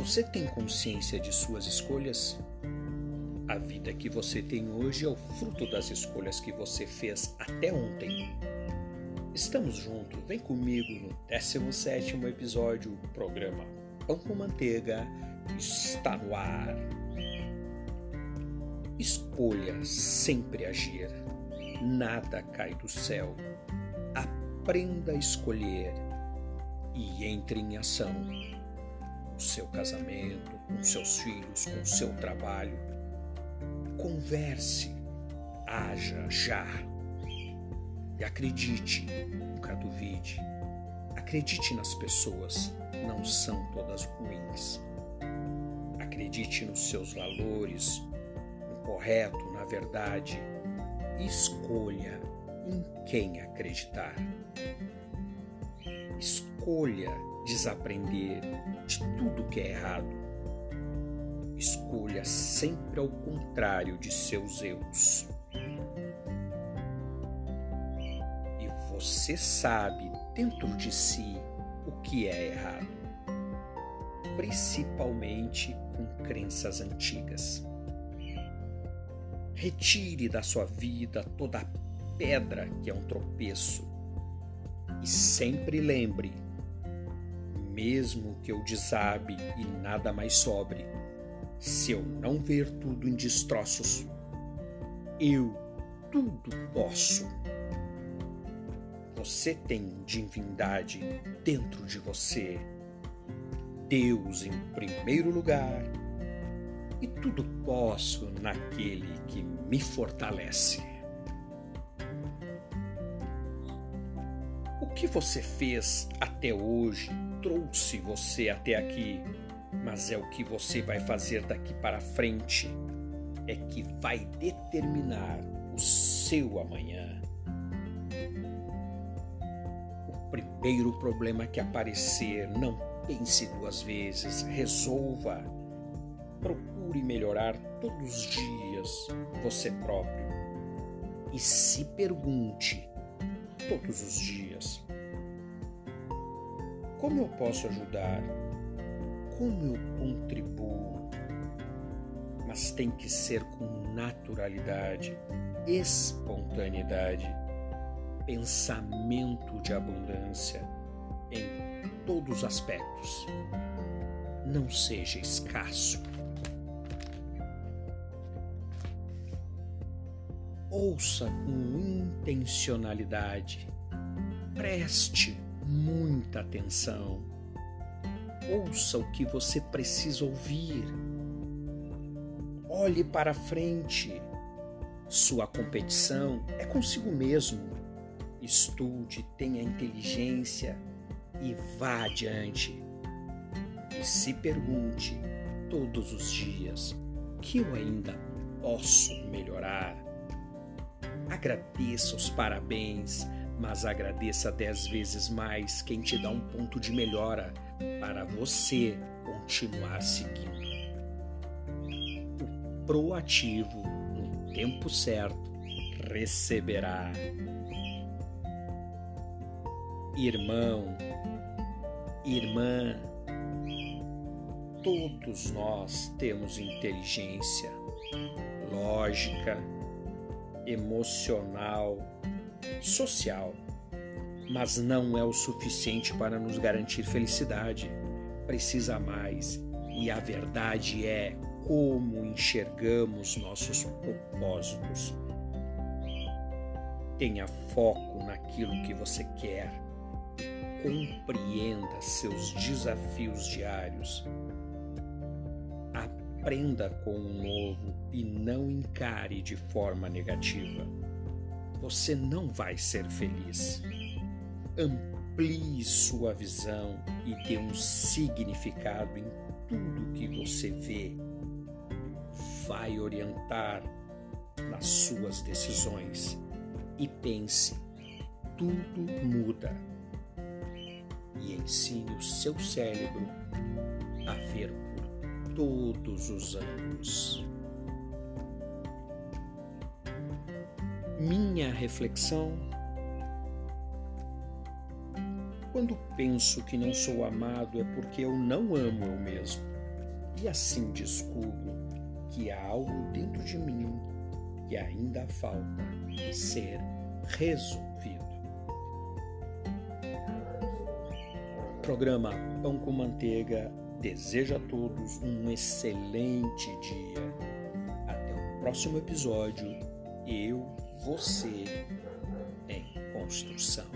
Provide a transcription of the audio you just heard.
Você tem consciência de suas escolhas? A vida que você tem hoje é o fruto das escolhas que você fez até ontem. Estamos juntos, vem comigo no 17 episódio do programa Pão com Manteiga está no ar. Escolha sempre agir, nada cai do céu. Aprenda a escolher e entre em ação seu casamento, com seus filhos, com seu trabalho. Converse, haja já. E acredite, nunca duvide. Acredite nas pessoas, não são todas ruins. Acredite nos seus valores, no correto, na verdade. Escolha em quem acreditar. Escolha desaprender de tudo que é errado. Escolha sempre ao contrário de seus erros. E você sabe dentro de si o que é errado, principalmente com crenças antigas. Retire da sua vida toda a pedra que é um tropeço e sempre lembre mesmo que eu desabe e nada mais sobre, se eu não ver tudo em destroços, eu tudo posso. Você tem divindade dentro de você, Deus em primeiro lugar, e tudo posso naquele que me fortalece. O que você fez até hoje trouxe você até aqui, mas é o que você vai fazer daqui para frente é que vai determinar o seu amanhã. O primeiro problema que aparecer, não pense duas vezes, resolva. Procure melhorar todos os dias você próprio e se pergunte todos os dias como eu posso ajudar? Como eu contribuo? Mas tem que ser com naturalidade, espontaneidade, pensamento de abundância em todos os aspectos. Não seja escasso. Ouça com intencionalidade. Preste muita atenção. Ouça o que você precisa ouvir. Olhe para frente. Sua competição é consigo mesmo. Estude, tenha inteligência e vá adiante. E se pergunte todos os dias: que eu ainda posso melhorar? Agradeça os parabéns mas agradeça dez vezes mais quem te dá um ponto de melhora para você continuar seguindo. O proativo, no tempo certo, receberá. Irmão, irmã, todos nós temos inteligência, lógica, emocional, social, mas não é o suficiente para nos garantir felicidade. Precisa mais, e a verdade é como enxergamos nossos propósitos. Tenha foco naquilo que você quer compreenda seus desafios diários. Aprenda com o novo e não encare de forma negativa você não vai ser feliz. Amplie sua visão e dê um significado em tudo que você vê. Vai orientar nas suas decisões e pense: tudo muda. E ensine o seu cérebro a ver por todos os anos. Minha reflexão. Quando penso que não sou amado é porque eu não amo eu mesmo. e assim descubro que há algo dentro de mim que ainda falta ser resolvido. Programa Pão com Manteiga deseja a todos um excelente dia. Até o próximo episódio. Eu, você, em construção.